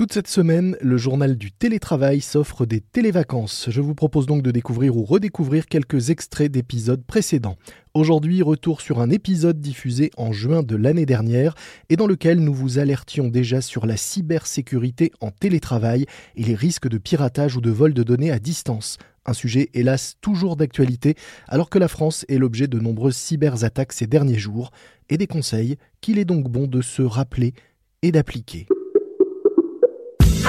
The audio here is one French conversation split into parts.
Toute cette semaine, le journal du télétravail s'offre des télévacances. Je vous propose donc de découvrir ou redécouvrir quelques extraits d'épisodes précédents. Aujourd'hui, retour sur un épisode diffusé en juin de l'année dernière et dans lequel nous vous alertions déjà sur la cybersécurité en télétravail et les risques de piratage ou de vol de données à distance. Un sujet hélas toujours d'actualité alors que la France est l'objet de nombreuses cyberattaques ces derniers jours et des conseils qu'il est donc bon de se rappeler et d'appliquer.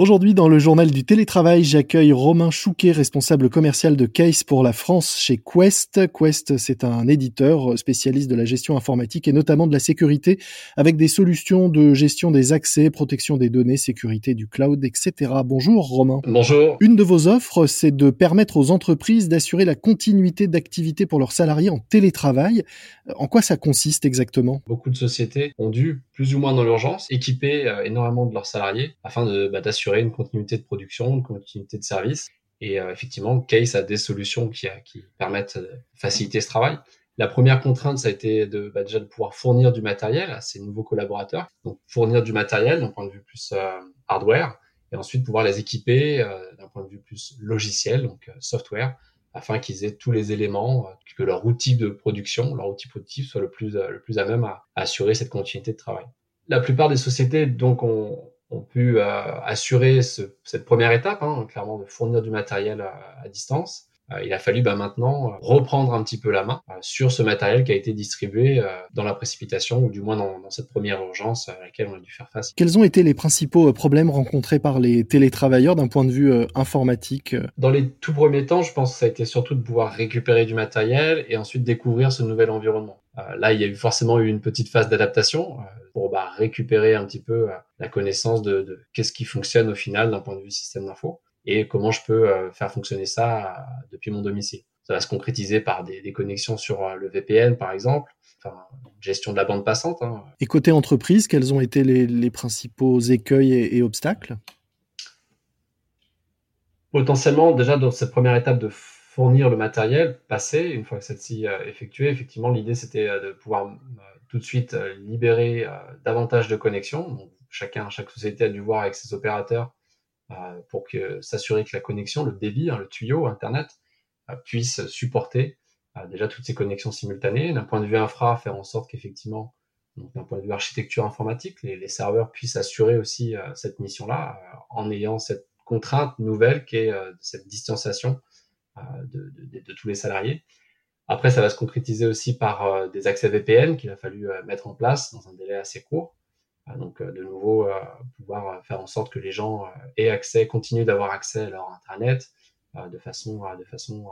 Aujourd'hui, dans le journal du télétravail, j'accueille Romain Chouquet, responsable commercial de Case pour la France chez Quest. Quest, c'est un éditeur spécialiste de la gestion informatique et notamment de la sécurité avec des solutions de gestion des accès, protection des données, sécurité du cloud, etc. Bonjour Romain. Bonjour. Une de vos offres, c'est de permettre aux entreprises d'assurer la continuité d'activité pour leurs salariés en télétravail. En quoi ça consiste exactement? Beaucoup de sociétés ont dû, plus ou moins dans l'urgence, équiper euh, énormément de leurs salariés afin bah, d'assurer une continuité de production, une continuité de service. Et euh, effectivement, Case a des solutions qui, qui, permettent de faciliter ce travail. La première contrainte, ça a été bah, déjà de pouvoir fournir du matériel à ces nouveaux collaborateurs. Donc fournir du matériel d'un point de vue plus euh, hardware, et ensuite pouvoir les équiper euh, d'un point de vue plus logiciel, donc software, afin qu'ils aient tous les éléments, que leur outil de production, leur outil productif soit le plus, le plus à même à, à assurer cette continuité de travail. La plupart des sociétés donc ont, ont pu euh, assurer ce, cette première étape, hein, clairement de fournir du matériel à, à distance. Euh, il a fallu bah, maintenant reprendre un petit peu la main euh, sur ce matériel qui a été distribué dans la précipitation ou du moins dans, dans, cette première urgence à laquelle on a dû faire face. Quels ont été les principaux problèmes rencontrés par les télétravailleurs d'un point de vue informatique Dans les tout premiers temps, je pense que ça a été surtout de pouvoir récupérer du matériel et ensuite découvrir ce nouvel environnement. Là, il y a eu forcément eu une petite phase d'adaptation pour bah, récupérer un petit peu la connaissance de, de qu'est-ce qui fonctionne au final d'un point de vue système d'info et comment je peux euh, faire fonctionner ça euh, depuis mon domicile. Ça va se concrétiser par des, des connexions sur euh, le VPN, par exemple, enfin, gestion de la bande passante. Hein. Et côté entreprise, quels ont été les, les principaux écueils et, et, obstacles? Potentiellement, déjà dans cette première étape de fournir le matériel passé, une fois que celle-ci est effectuée, effectivement, l'idée c'était de pouvoir tout de suite libérer davantage de connexions. Chacun, chaque société a dû voir avec ses opérateurs euh, pour s'assurer que la connexion, le débit, hein, le tuyau Internet euh, puisse supporter euh, déjà toutes ces connexions simultanées. D'un point de vue infra, faire en sorte qu'effectivement, d'un point de vue architecture informatique, les, les serveurs puissent assurer aussi cette mission-là en ayant cette contrainte nouvelle qui est cette distanciation de, de, tous les salariés. Après, ça va se concrétiser aussi par des accès VPN qu'il a fallu mettre en place dans un délai assez court. Donc, de nouveau, pouvoir faire en sorte que les gens aient accès, continuent d'avoir accès à leur Internet de façon, façon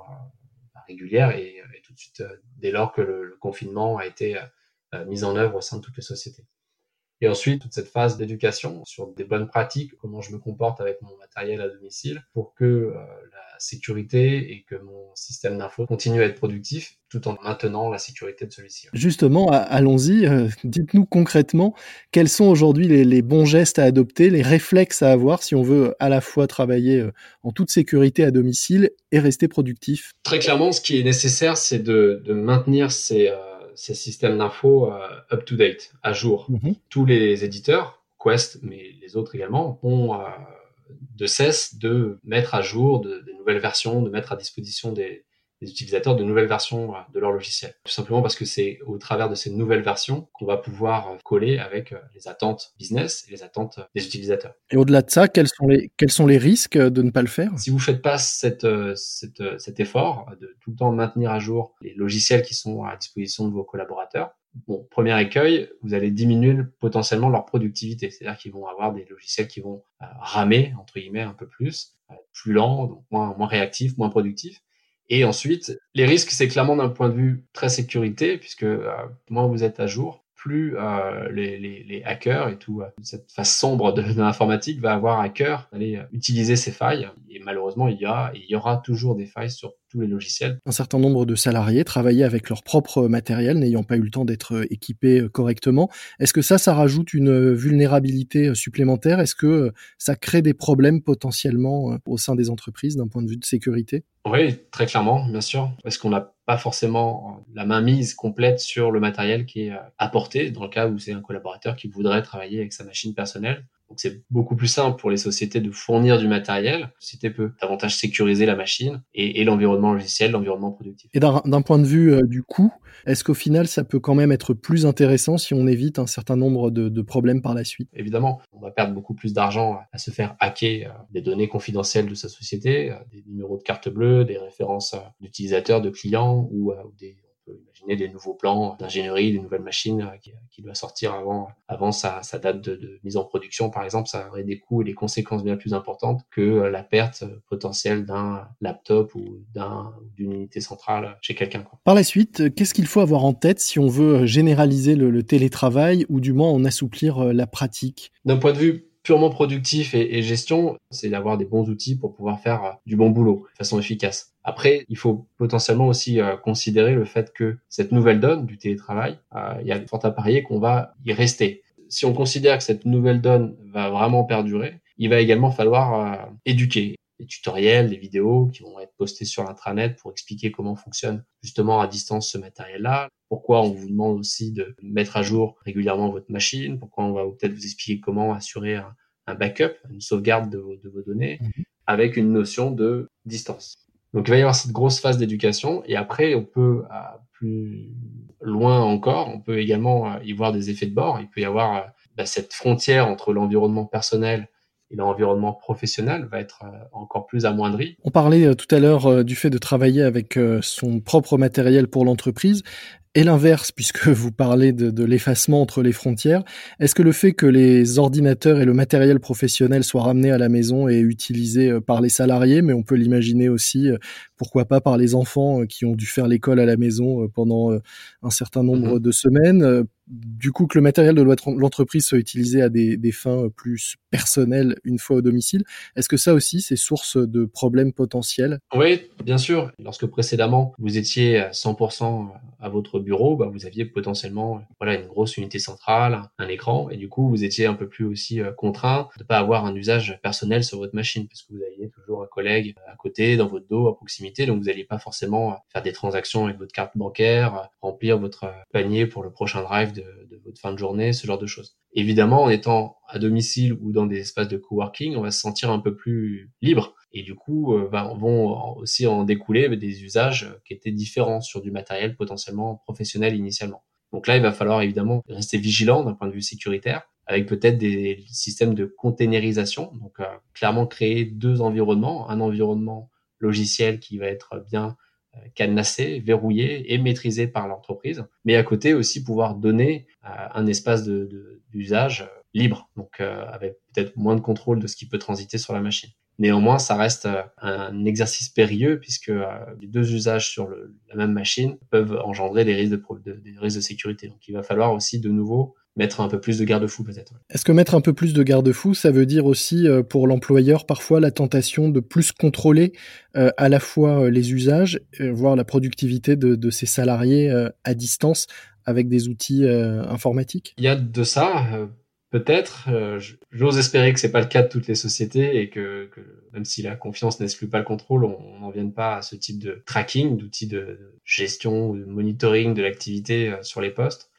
régulière et, et, tout de suite dès lors que le, le confinement a été mis en œuvre au sein de toutes les sociétés. Et ensuite, toute cette phase d'éducation sur des bonnes pratiques, comment je me comporte avec mon matériel à domicile pour que euh, la sécurité et que mon système d'info continue à être productif tout en maintenant la sécurité de celui-ci. Justement, allons-y. Euh, dites-nous concrètement quels sont aujourd'hui les, les, bons gestes à adopter, les réflexes à avoir si on veut à la fois travailler euh, en toute sécurité à domicile et rester productif. Très clairement, ce qui est nécessaire, c'est de, de maintenir ces ces systèmes d'info euh, up-to-date, à jour. Mm -hmm. Tous les éditeurs, Quest, mais les autres également, ont euh, de cesse de mettre à jour de, de, nouvelles versions, de mettre à disposition des, des utilisateurs de nouvelles versions euh, de leur logiciel. Tout simplement parce que c'est au travers de ces nouvelles versions qu'on va pouvoir euh, coller avec euh, les attentes business et les attentes des utilisateurs. Et au-delà de ça, quels sont les, quels sont les risques de ne pas le faire? Si vous ne faites pas cette, cette, cet effort de tout le temps maintenir à jour les logiciels qui sont à disposition de vos collaborateurs, bon, premier écueil, vous allez diminuer potentiellement leur productivité. C'est-à-dire qu'ils vont avoir des logiciels qui vont ramer, entre guillemets, un peu plus, plus lents, donc moins, moins réactifs, moins productifs. Et ensuite, les risques, c'est clairement d'un point de vue très sécurité, puisque euh, moins vous êtes à jour, plus euh, les, hackers et tout euh, cette face sombre de, l'informatique va avoir à cœur d'aller utiliser ces failles malheureusement, il y a il y aura toujours des failles sur tous les logiciels. Un certain nombre de salariés travaillaient avec leur propre matériel, n'ayant pas eu le temps d'être équipés correctement. Est-ce que ça, ça rajoute une vulnérabilité supplémentaire? Est-ce que ça crée des problèmes potentiellement au sein des entreprises d'un point de vue de sécurité? Oui, très clairement, bien sûr. Parce qu'on n'a pas forcément la main mise complète sur le matériel qui est apporté dans le cas où c'est un collaborateur qui voudrait travailler avec sa machine personnelle. Donc c'est beaucoup plus simple pour les sociétés de fournir du matériel. La société peut davantage sécuriser la machine et, et l'environnement logiciel, l'environnement productif. Et d'un point de vue euh, du coût, est-ce qu'au final ça peut quand même être plus intéressant si on évite un certain nombre de, de problèmes par la suite? Évidemment, on va perdre beaucoup plus d'argent à se faire hacker euh, des données confidentielles de sa société, euh, des numéros de carte bleue, des références d'utilisateurs, de clients ou des peut imaginer des nouveaux plans d'ingénierie, des nouvelles machines euh, qui, qui doivent sortir avant, avant sa, sa date de, de, mise en production, par exemple, ça aurait des coûts et des conséquences bien plus importantes que euh, la perte potentielle d'un laptop ou d'un d'une unité centrale chez quelqu'un. Par la suite, qu'est-ce qu'il faut avoir en tête si on veut généraliser le, le télétravail ou du moins en assouplir euh, la pratique? D'un point de vue purement productif et, gestion, c'est d'avoir des bons outils pour pouvoir faire du bon boulot de façon efficace. Après, il faut potentiellement aussi euh, considérer le fait que cette nouvelle donne du télétravail, euh, il y a fort à parier qu'on va y rester. Si on considère que cette nouvelle donne va vraiment perdurer, il va également falloir euh, éduquer des tutoriels, des vidéos qui vont être postés sur l'intranet pour expliquer comment fonctionne justement à distance ce matériel-là, pourquoi on vous demande aussi de mettre à jour régulièrement votre machine, pourquoi on va peut-être vous expliquer comment assurer un, un backup, une sauvegarde de vos, de vos données, mmh. avec une notion de distance. Donc il va y avoir cette grosse phase d'éducation et après on peut à plus loin encore, on peut également euh, y voir des effets de bord. Il peut y avoir euh, bah, cette frontière entre l'environnement personnel et l'environnement professionnel va être euh, encore plus amoindri. On parlait tout à l'heure du fait de travailler avec son propre matériel pour l'entreprise et l'inverse, puisque vous parlez de, de l'effacement entre les frontières. Est-ce que le fait que les ordinateurs et le matériel professionnel soient ramenés à la maison et utilisés euh, par les salariés, mais on peut l'imaginer aussi, euh, pourquoi pas par les enfants euh, qui ont dû faire l'école à la maison pendant un certain nombre mmh de semaines, du coup que le matériel de l'entreprise soit utilisé à des, fins plus personnelles une fois au domicile, est-ce que ça aussi c'est source de problèmes potentiels? Oui, bien sûr. Lorsque précédemment vous étiez à 100% à votre bureau, bah, vous aviez potentiellement voilà une grosse unité centrale, un écran, et du coup vous étiez un peu plus aussi euh, contraint de pas avoir un usage personnel sur votre machine, parce que vous aviez toujours un collègue à côté, dans votre dos, à proximité, donc vous n'alliez pas forcément faire des transactions avec votre carte bancaire, remplir votre panier pour le prochain drive de, votre fin de journée, ce genre de choses. Évidemment, en étant à domicile ou dans des espaces de coworking, on va se sentir un peu plus libre. Et du coup, euh, bah, vont aussi en découler des usages qui étaient différents sur du matériel potentiellement professionnel initialement. Donc là, il va falloir évidemment rester vigilant d'un point de vue sécuritaire, avec peut-être des systèmes de containerisation. Donc euh, clairement créer deux environnements, un environnement logiciel qui va être bien euh, cadenassé, verrouillé et maîtrisé par l'entreprise, mais à côté aussi pouvoir donner euh, un espace d'usage de, de, libre, donc euh, avec peut-être moins de contrôle de ce qui peut transiter sur la machine. Néanmoins, ça reste un exercice périlleux puisque les deux usages sur le, la même machine peuvent engendrer des risques de, des risques de sécurité. Donc, il va falloir aussi de nouveau mettre un peu plus de garde-fous peut-être. Est-ce que mettre un peu plus de garde-fous, ça veut dire aussi euh, pour l'employeur parfois la tentation de plus contrôler euh, à la fois euh, les usages, voire la productivité de, de ses salariés à distance avec des outils informatiques? Il y a de ça. Peut-être, j'ose espérer que c'est pas le cas de toutes les sociétés et que, que même si la confiance n'exclut pas le contrôle, on n'en vienne pas à ce type de tracking, d'outils de gestion ou de monitoring de l'activité sur les postes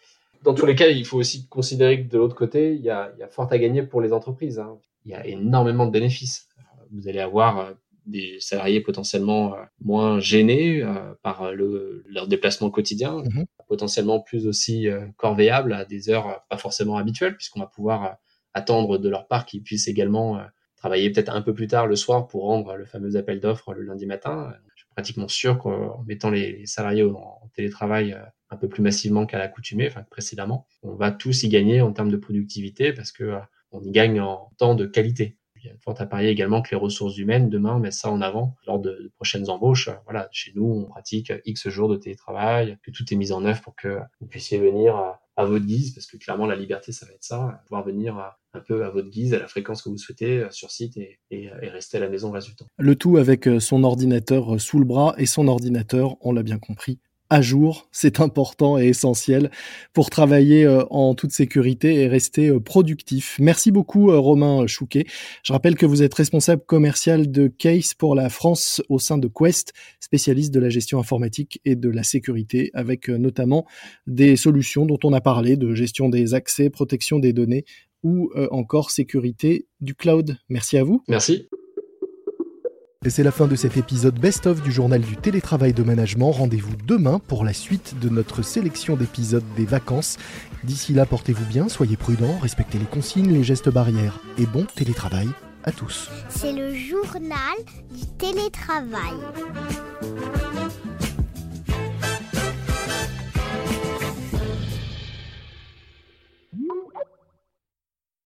dans tous les cas, il faut aussi considérer que de l'autre côté, il y a, il y a fort à gagner pour les entreprises. Hein. Il y a énormément de bénéfices. Vous allez avoir euh, des salariés potentiellement euh, moins gênés euh, par le, leur déplacement quotidien, mmh potentiellement plus aussi corvéables à des heures pas forcément habituelles, puisqu'on va pouvoir attendre de leur part qu'ils puissent également travailler peut-être un peu plus tard le soir pour rendre le fameux appel d'offres le lundi matin. Je suis pratiquement sûr qu'en mettant les salariés en télétravail un peu plus massivement qu'à l'accoutumée, enfin précédemment. On va tous y gagner en termes de productivité parce que euh, on y gagne en temps de qualité. Il y a fort à parier également que les ressources humaines demain mettent ça en avant lors de, prochaines embauches. Voilà, chez nous, on pratique X jours de télétravail, que tout est mis en œuvre pour que vous puissiez venir euh, à votre guise, parce que clairement la liberté, ça va être ça, pouvoir venir un peu à votre guise, à la fréquence que vous souhaitez sur site et, et, rester à la maison le. Le tout avec son ordinateur sous le bras et son ordinateur, on l'a bien compris, à jour. C'est important et essentiel pour travailler euh, en toute sécurité et rester euh, productif. Merci beaucoup euh, Romain Chouquet. Je rappelle que vous êtes responsable commercial de Case pour la France au sein de Quest, spécialiste de la gestion informatique et de la sécurité avec notamment des solutions dont on a parlé de gestion des accès, protection des données ou encore sécurité du cloud. Merci à vous. Merci. Et c'est la fin de cet épisode best-of du journal du télétravail de management. Rendez-vous demain pour la suite de notre sélection d'épisodes des vacances. D'ici là, portez-vous bien, soyez prudents, respectez les consignes, les gestes barrières et bon télétravail à tous. C'est le journal du télétravail.